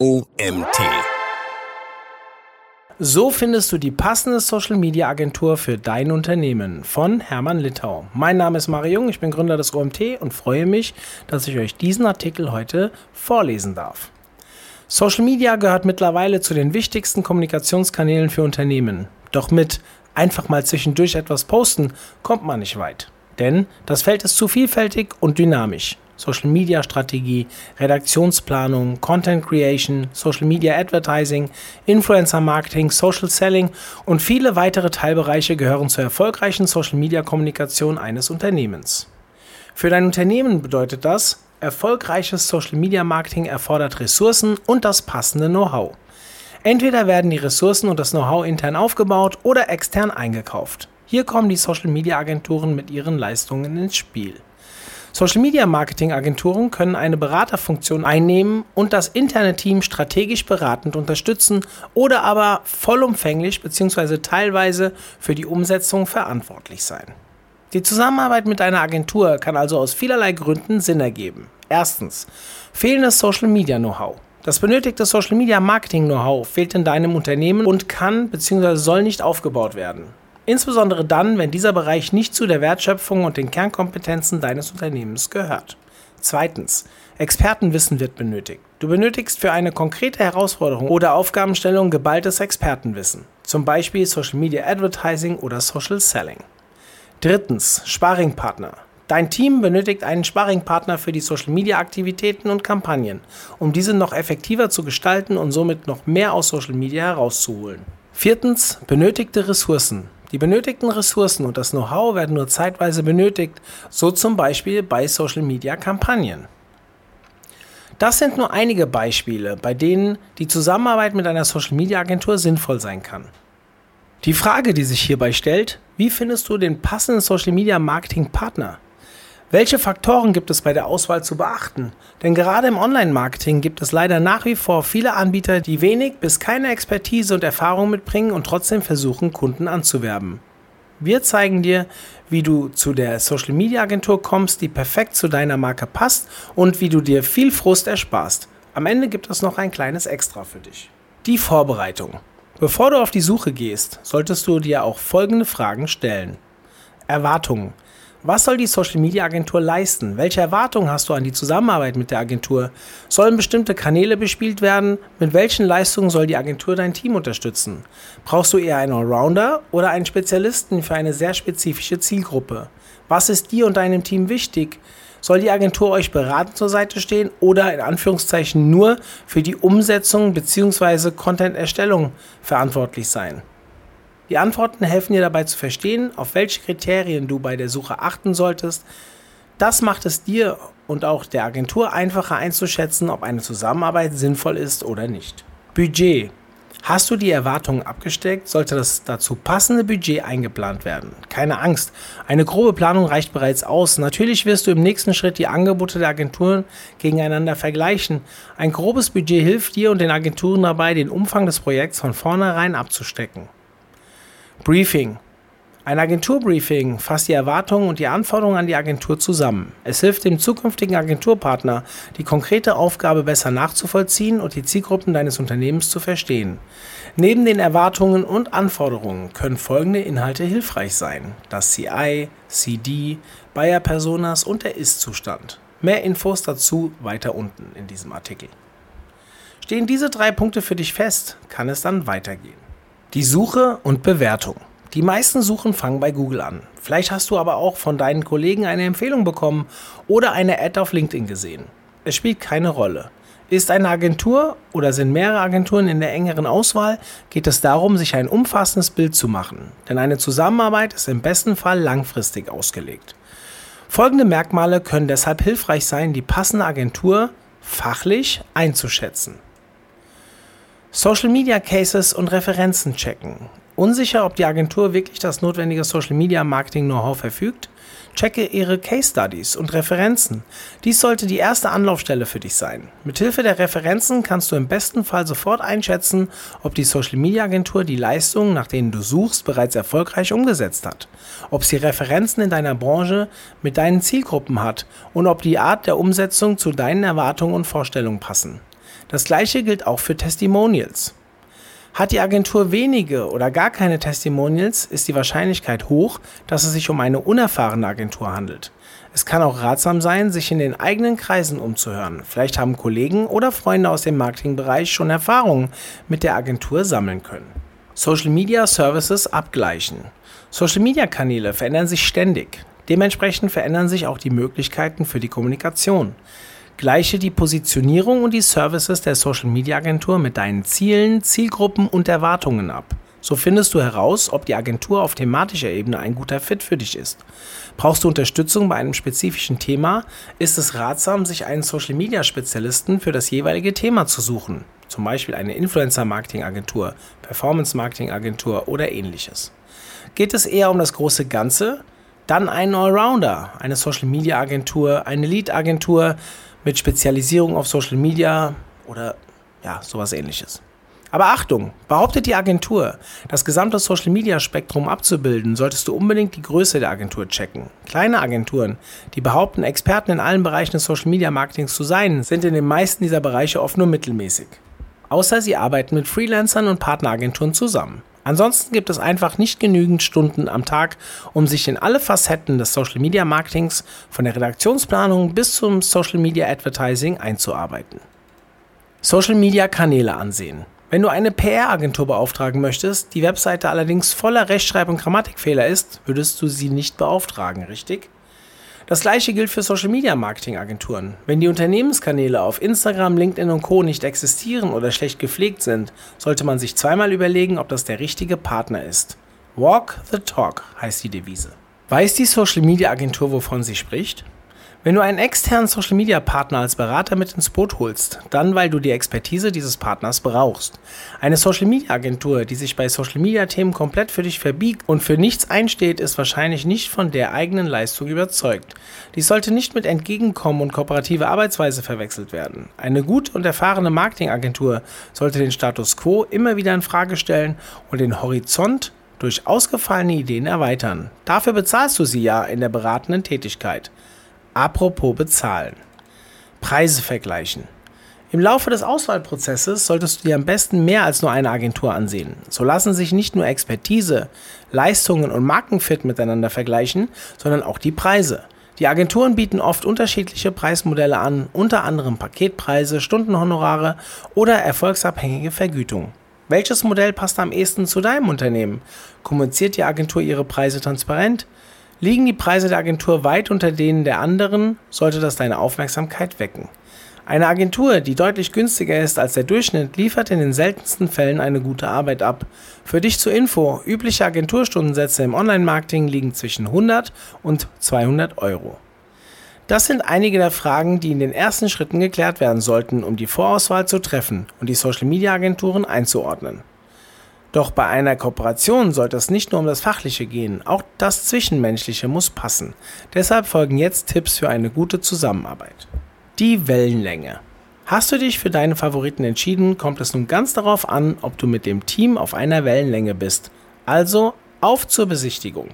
OMT. So findest du die passende Social Media Agentur für dein Unternehmen von Hermann Littau. Mein Name ist Mario Jung, ich bin Gründer des OMT und freue mich, dass ich euch diesen Artikel heute vorlesen darf. Social Media gehört mittlerweile zu den wichtigsten Kommunikationskanälen für Unternehmen. Doch mit einfach mal zwischendurch etwas posten kommt man nicht weit. Denn das Feld ist zu vielfältig und dynamisch. Social Media Strategie, Redaktionsplanung, Content Creation, Social Media Advertising, Influencer Marketing, Social Selling und viele weitere Teilbereiche gehören zur erfolgreichen Social Media Kommunikation eines Unternehmens. Für dein Unternehmen bedeutet das, erfolgreiches Social Media Marketing erfordert Ressourcen und das passende Know-how. Entweder werden die Ressourcen und das Know-how intern aufgebaut oder extern eingekauft. Hier kommen die Social Media Agenturen mit ihren Leistungen ins Spiel. Social Media Marketing Agenturen können eine Beraterfunktion einnehmen und das interne Team strategisch beratend unterstützen oder aber vollumfänglich bzw. teilweise für die Umsetzung verantwortlich sein. Die Zusammenarbeit mit einer Agentur kann also aus vielerlei Gründen Sinn ergeben. Erstens, fehlendes Social Media Know-how. Das benötigte Social Media Marketing Know-how fehlt in deinem Unternehmen und kann bzw. soll nicht aufgebaut werden. Insbesondere dann, wenn dieser Bereich nicht zu der Wertschöpfung und den Kernkompetenzen deines Unternehmens gehört. Zweitens. Expertenwissen wird benötigt. Du benötigst für eine konkrete Herausforderung oder Aufgabenstellung geballtes Expertenwissen. Zum Beispiel Social Media Advertising oder Social Selling. Drittens. Sparringpartner. Dein Team benötigt einen Sparringpartner für die Social Media Aktivitäten und Kampagnen, um diese noch effektiver zu gestalten und somit noch mehr aus Social Media herauszuholen. Viertens. Benötigte Ressourcen. Die benötigten Ressourcen und das Know-how werden nur zeitweise benötigt, so zum Beispiel bei Social-Media-Kampagnen. Das sind nur einige Beispiele, bei denen die Zusammenarbeit mit einer Social-Media-Agentur sinnvoll sein kann. Die Frage, die sich hierbei stellt, wie findest du den passenden Social-Media-Marketing-Partner? Welche Faktoren gibt es bei der Auswahl zu beachten? Denn gerade im Online-Marketing gibt es leider nach wie vor viele Anbieter, die wenig bis keine Expertise und Erfahrung mitbringen und trotzdem versuchen, Kunden anzuwerben. Wir zeigen dir, wie du zu der Social-Media-Agentur kommst, die perfekt zu deiner Marke passt und wie du dir viel Frust ersparst. Am Ende gibt es noch ein kleines Extra für dich. Die Vorbereitung. Bevor du auf die Suche gehst, solltest du dir auch folgende Fragen stellen. Erwartungen. Was soll die Social Media Agentur leisten? Welche Erwartungen hast du an die Zusammenarbeit mit der Agentur? Sollen bestimmte Kanäle bespielt werden? Mit welchen Leistungen soll die Agentur dein Team unterstützen? Brauchst du eher einen Allrounder oder einen Spezialisten für eine sehr spezifische Zielgruppe? Was ist dir und deinem Team wichtig? Soll die Agentur euch beratend zur Seite stehen oder in Anführungszeichen nur für die Umsetzung bzw. Content-Erstellung verantwortlich sein? Die Antworten helfen dir dabei zu verstehen, auf welche Kriterien du bei der Suche achten solltest. Das macht es dir und auch der Agentur einfacher einzuschätzen, ob eine Zusammenarbeit sinnvoll ist oder nicht. Budget. Hast du die Erwartungen abgesteckt, sollte das dazu passende Budget eingeplant werden. Keine Angst, eine grobe Planung reicht bereits aus. Natürlich wirst du im nächsten Schritt die Angebote der Agenturen gegeneinander vergleichen. Ein grobes Budget hilft dir und den Agenturen dabei, den Umfang des Projekts von vornherein abzustecken. Briefing. Ein Agenturbriefing fasst die Erwartungen und die Anforderungen an die Agentur zusammen. Es hilft dem zukünftigen Agenturpartner, die konkrete Aufgabe besser nachzuvollziehen und die Zielgruppen deines Unternehmens zu verstehen. Neben den Erwartungen und Anforderungen können folgende Inhalte hilfreich sein: das CI, CD, Buyer Personas und der Ist-Zustand. Mehr Infos dazu weiter unten in diesem Artikel. Stehen diese drei Punkte für dich fest, kann es dann weitergehen. Die Suche und Bewertung. Die meisten Suchen fangen bei Google an. Vielleicht hast du aber auch von deinen Kollegen eine Empfehlung bekommen oder eine Ad auf LinkedIn gesehen. Es spielt keine Rolle. Ist eine Agentur oder sind mehrere Agenturen in der engeren Auswahl, geht es darum, sich ein umfassendes Bild zu machen. Denn eine Zusammenarbeit ist im besten Fall langfristig ausgelegt. Folgende Merkmale können deshalb hilfreich sein, die passende Agentur fachlich einzuschätzen. Social Media Cases und Referenzen checken. Unsicher, ob die Agentur wirklich das notwendige Social Media Marketing Know-how verfügt? Checke ihre Case Studies und Referenzen. Dies sollte die erste Anlaufstelle für dich sein. Mithilfe der Referenzen kannst du im besten Fall sofort einschätzen, ob die Social Media Agentur die Leistungen, nach denen du suchst, bereits erfolgreich umgesetzt hat. Ob sie Referenzen in deiner Branche mit deinen Zielgruppen hat und ob die Art der Umsetzung zu deinen Erwartungen und Vorstellungen passen. Das gleiche gilt auch für Testimonials. Hat die Agentur wenige oder gar keine Testimonials, ist die Wahrscheinlichkeit hoch, dass es sich um eine unerfahrene Agentur handelt. Es kann auch ratsam sein, sich in den eigenen Kreisen umzuhören. Vielleicht haben Kollegen oder Freunde aus dem Marketingbereich schon Erfahrungen mit der Agentur sammeln können. Social Media Services abgleichen. Social Media Kanäle verändern sich ständig. Dementsprechend verändern sich auch die Möglichkeiten für die Kommunikation. Gleiche die Positionierung und die Services der Social Media Agentur mit deinen Zielen, Zielgruppen und Erwartungen ab. So findest du heraus, ob die Agentur auf thematischer Ebene ein guter Fit für dich ist. Brauchst du Unterstützung bei einem spezifischen Thema, ist es ratsam, sich einen Social Media Spezialisten für das jeweilige Thema zu suchen. Zum Beispiel eine Influencer Marketing Agentur, Performance Marketing Agentur oder ähnliches. Geht es eher um das große Ganze? Dann einen Allrounder, eine Social Media Agentur, eine Lead Agentur, mit Spezialisierung auf Social Media oder ja, sowas ähnliches. Aber Achtung, behauptet die Agentur, das gesamte Social Media Spektrum abzubilden, solltest du unbedingt die Größe der Agentur checken. Kleine Agenturen, die behaupten, Experten in allen Bereichen des Social Media Marketings zu sein, sind in den meisten dieser Bereiche oft nur mittelmäßig. Außer sie arbeiten mit Freelancern und Partneragenturen zusammen. Ansonsten gibt es einfach nicht genügend Stunden am Tag, um sich in alle Facetten des Social Media Marketings von der Redaktionsplanung bis zum Social Media Advertising einzuarbeiten. Social Media Kanäle ansehen. Wenn du eine PR-Agentur beauftragen möchtest, die Webseite allerdings voller Rechtschreib- und Grammatikfehler ist, würdest du sie nicht beauftragen, richtig? Das gleiche gilt für Social Media Marketing Agenturen. Wenn die Unternehmenskanäle auf Instagram, LinkedIn und Co. nicht existieren oder schlecht gepflegt sind, sollte man sich zweimal überlegen, ob das der richtige Partner ist. Walk the talk heißt die Devise. Weiß die Social Media Agentur, wovon sie spricht? Wenn du einen externen Social Media Partner als Berater mit ins Boot holst, dann weil du die Expertise dieses Partners brauchst. Eine Social Media Agentur, die sich bei Social Media Themen komplett für dich verbiegt und für nichts einsteht, ist wahrscheinlich nicht von der eigenen Leistung überzeugt. Dies sollte nicht mit Entgegenkommen und kooperative Arbeitsweise verwechselt werden. Eine gut und erfahrene Marketingagentur sollte den Status quo immer wieder in Frage stellen und den Horizont durch ausgefallene Ideen erweitern. Dafür bezahlst du sie ja in der beratenden Tätigkeit. Apropos bezahlen. Preise vergleichen. Im Laufe des Auswahlprozesses solltest du dir am besten mehr als nur eine Agentur ansehen. So lassen sich nicht nur Expertise, Leistungen und Markenfit miteinander vergleichen, sondern auch die Preise. Die Agenturen bieten oft unterschiedliche Preismodelle an, unter anderem Paketpreise, Stundenhonorare oder erfolgsabhängige Vergütung. Welches Modell passt am ehesten zu deinem Unternehmen? Kommuniziert die Agentur ihre Preise transparent? Liegen die Preise der Agentur weit unter denen der anderen, sollte das deine Aufmerksamkeit wecken. Eine Agentur, die deutlich günstiger ist als der Durchschnitt, liefert in den seltensten Fällen eine gute Arbeit ab. Für dich zur Info, übliche Agenturstundensätze im Online-Marketing liegen zwischen 100 und 200 Euro. Das sind einige der Fragen, die in den ersten Schritten geklärt werden sollten, um die Vorauswahl zu treffen und die Social-Media-Agenturen einzuordnen. Doch bei einer Kooperation sollte es nicht nur um das Fachliche gehen, auch das Zwischenmenschliche muss passen. Deshalb folgen jetzt Tipps für eine gute Zusammenarbeit. Die Wellenlänge. Hast du dich für deine Favoriten entschieden, kommt es nun ganz darauf an, ob du mit dem Team auf einer Wellenlänge bist. Also auf zur Besichtigung.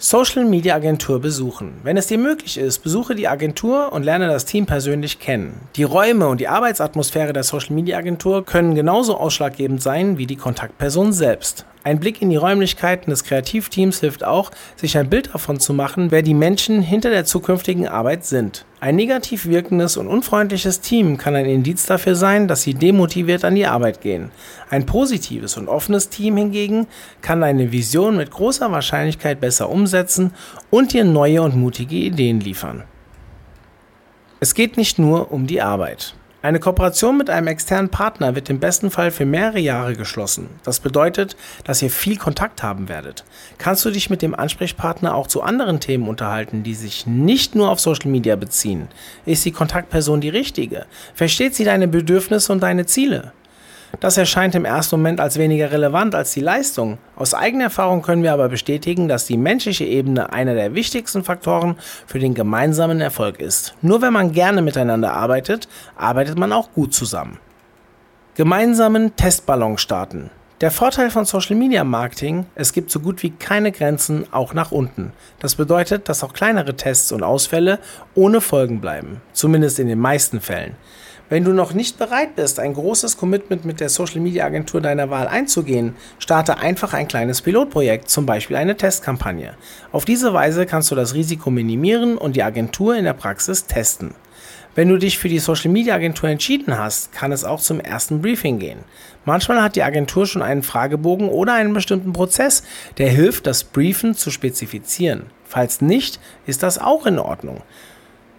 Social Media Agentur besuchen. Wenn es dir möglich ist, besuche die Agentur und lerne das Team persönlich kennen. Die Räume und die Arbeitsatmosphäre der Social Media Agentur können genauso ausschlaggebend sein wie die Kontaktperson selbst. Ein Blick in die Räumlichkeiten des Kreativteams hilft auch, sich ein Bild davon zu machen, wer die Menschen hinter der zukünftigen Arbeit sind. Ein negativ wirkendes und unfreundliches Team kann ein Indiz dafür sein, dass sie demotiviert an die Arbeit gehen. Ein positives und offenes Team hingegen kann deine Vision mit großer Wahrscheinlichkeit besser umsetzen und dir neue und mutige Ideen liefern. Es geht nicht nur um die Arbeit. Eine Kooperation mit einem externen Partner wird im besten Fall für mehrere Jahre geschlossen. Das bedeutet, dass ihr viel Kontakt haben werdet. Kannst du dich mit dem Ansprechpartner auch zu anderen Themen unterhalten, die sich nicht nur auf Social Media beziehen? Ist die Kontaktperson die richtige? Versteht sie deine Bedürfnisse und deine Ziele? Das erscheint im ersten Moment als weniger relevant als die Leistung. Aus eigener Erfahrung können wir aber bestätigen, dass die menschliche Ebene einer der wichtigsten Faktoren für den gemeinsamen Erfolg ist. Nur wenn man gerne miteinander arbeitet, arbeitet man auch gut zusammen. Gemeinsamen Testballon starten. Der Vorteil von Social Media Marketing, es gibt so gut wie keine Grenzen, auch nach unten. Das bedeutet, dass auch kleinere Tests und Ausfälle ohne Folgen bleiben, zumindest in den meisten Fällen. Wenn du noch nicht bereit bist, ein großes Commitment mit der Social Media Agentur deiner Wahl einzugehen, starte einfach ein kleines Pilotprojekt, zum Beispiel eine Testkampagne. Auf diese Weise kannst du das Risiko minimieren und die Agentur in der Praxis testen. Wenn du dich für die Social Media Agentur entschieden hast, kann es auch zum ersten Briefing gehen. Manchmal hat die Agentur schon einen Fragebogen oder einen bestimmten Prozess, der hilft, das Briefen zu spezifizieren. Falls nicht, ist das auch in Ordnung.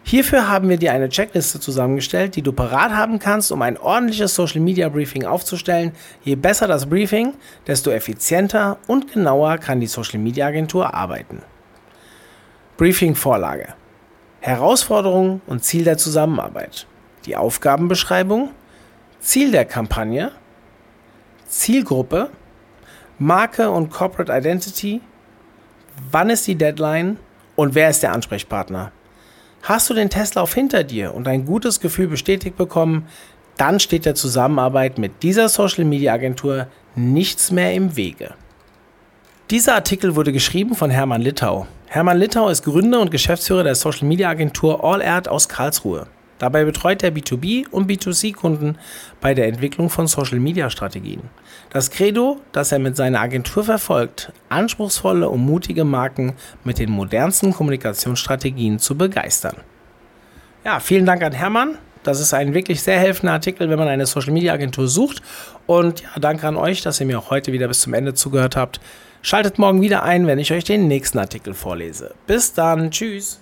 Hierfür haben wir dir eine Checkliste zusammengestellt, die du parat haben kannst, um ein ordentliches Social Media Briefing aufzustellen. Je besser das Briefing, desto effizienter und genauer kann die Social Media Agentur arbeiten. Briefing Vorlage. Herausforderung und Ziel der Zusammenarbeit. Die Aufgabenbeschreibung, Ziel der Kampagne, Zielgruppe, Marke und Corporate Identity, wann ist die Deadline und wer ist der Ansprechpartner. Hast du den Testlauf hinter dir und ein gutes Gefühl bestätigt bekommen, dann steht der Zusammenarbeit mit dieser Social Media Agentur nichts mehr im Wege. Dieser Artikel wurde geschrieben von Hermann Littau. Hermann Littau ist Gründer und Geschäftsführer der Social Media Agentur AllArt aus Karlsruhe. Dabei betreut er B2B und B2C-Kunden bei der Entwicklung von Social-Media-Strategien. Das Credo, das er mit seiner Agentur verfolgt, anspruchsvolle und mutige Marken mit den modernsten Kommunikationsstrategien zu begeistern. Ja, vielen Dank an Hermann. Das ist ein wirklich sehr helfender Artikel, wenn man eine Social-Media-Agentur sucht. Und ja, danke an euch, dass ihr mir auch heute wieder bis zum Ende zugehört habt. Schaltet morgen wieder ein, wenn ich euch den nächsten Artikel vorlese. Bis dann, tschüss.